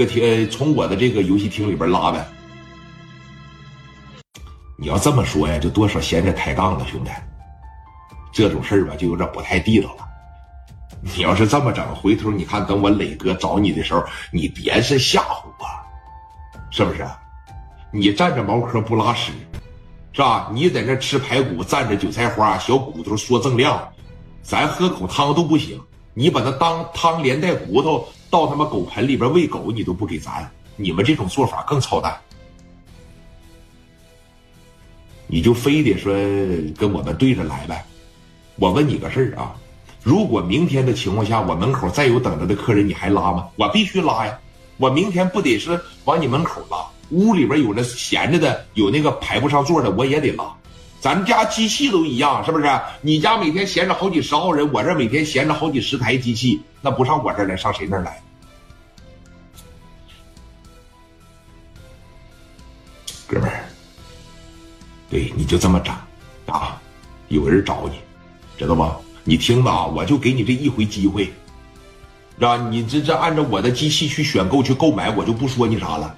歌厅，从我的这个游戏厅里边拉呗。你要这么说呀，就多少闲着抬杠了，兄弟。这种事儿吧，就有点不太地道了。你要是这么整，回头你看，等我磊哥找你的时候，你别是吓唬我，是不是？你占着茅坑不拉屎，是吧？你在那吃排骨，蘸着韭菜花，小骨头说锃亮，咱喝口汤都不行。你把它当汤连带骨头到他妈狗盆里边喂狗，你都不给咱。你们这种做法更操蛋。你就非得说跟我们对着来呗？我问你个事儿啊，如果明天的情况下，我门口再有等着的客人，你还拉吗？我必须拉呀！我明天不得是往你门口拉？屋里边有那闲着的，有那个排不上座的，我也得拉。咱家机器都一样，是不是？你家每天闲着好几十号人，我这每天闲着好几十台机器，那不上我这儿来，上谁那儿来？哥们儿。对，你就这么整，啊，有人找你，知道吧？你听着啊，我就给你这一回机会，让？你这这按照我的机器去选购去购买，我就不说你啥了。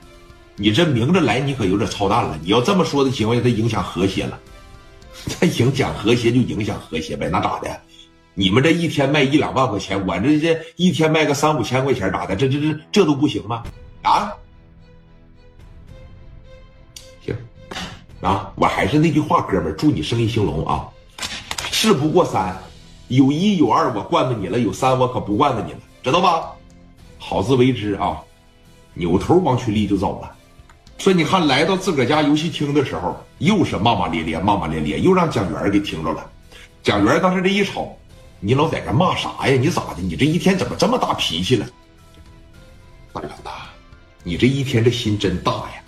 你这明着来，你可有点操蛋了。你要这么说的情况下，它影响和谐了，它影响和谐就影响和谐呗，那咋的？你们这一天卖一两万块钱，我这这一天卖个三五千块钱，咋的？这这这这都不行吗？啊？行啊，我还是那句话，哥们儿，祝你生意兴隆啊！事不过三，有一有二我惯着你了，有三我可不惯着你了，知道吧？好自为之啊！扭头王群力就走了。说你看，来到自个儿家游戏厅的时候，又是骂骂咧咧，骂骂咧咧，又让蒋元给听着了。蒋元当时这一瞅，你老在这骂啥呀？你咋的？你这一天怎么这么大脾气了？大元呐，你这一天这心真大呀！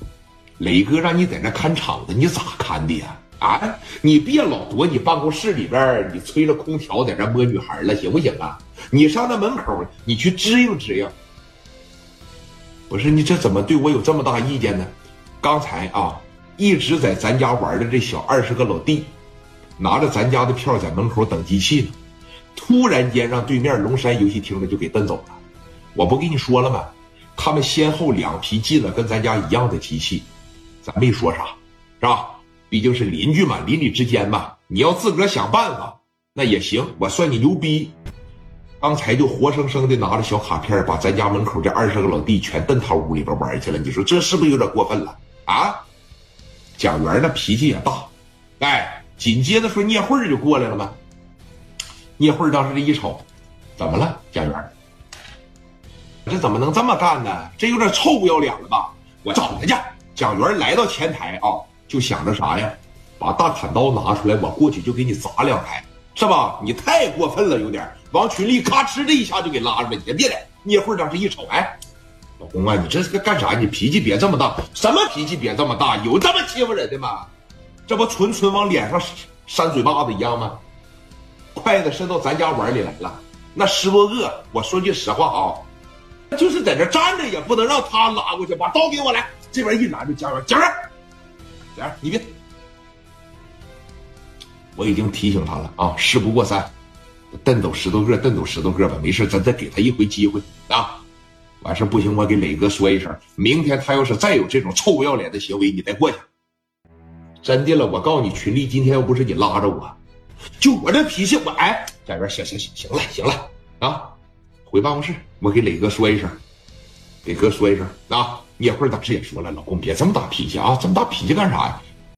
磊哥让你在那看场子，你咋看的呀？啊，你别老躲你办公室里边，你吹着空调在那摸女孩了，行不行啊？你上那门口，你去支应支应。不是你这怎么对我有这么大意见呢？刚才啊，一直在咱家玩的这小二十个老弟，拿着咱家的票在门口等机器呢，突然间让对面龙山游戏厅的就给蹬走了。我不跟你说了吗？他们先后两批进了跟咱家一样的机器。咱没说啥，是吧？毕竟是邻居嘛，邻里之间嘛。你要自个儿想办法，那也行。我算你牛逼。刚才就活生生的拿着小卡片，把咱家门口这二十个老弟全蹬他屋里边玩去了。你说这是不是有点过分了啊？蒋元那脾气也大，哎，紧接着说聂慧就过来了嘛。聂慧当时这一瞅，怎么了？蒋元，这怎么能这么干呢？这有点臭不要脸了吧？我找他去。蒋元来到前台啊，就想着啥呀？把大砍刀拿出来，我过去就给你砸两台，是吧？你太过分了，有点。王群力咔哧的一下就给拉出来，你别来。聂慧当时一瞅，哎，老公啊，你这是干啥？你脾气别这么大，什么脾气别这么大？有这么欺负人的吗？这不纯纯往脸上扇嘴巴子一样吗？筷子伸到咱家碗里来了，那十多个。我说句实话啊，就是在这站着也不能让他拉过去，把刀给我来。这边一拦就蒋元，蒋元，蒋元，你别！我已经提醒他了啊，事不过三，蹬走十多个，蹬走十多个吧，没事，咱再给他一回机会啊。完事不行，我给磊哥说一声，明天他要是再有这种臭不要脸的行为，你再过去。真的了，我告诉你，群力今天要不是你拉着我，就我这脾气，我哎，蒋元，行行行，行了行了啊，回办公室，我给磊哥说一声，给哥说一声啊。聂慧当时也说了：“老公，别这么大脾气啊，这么大脾气干啥呀？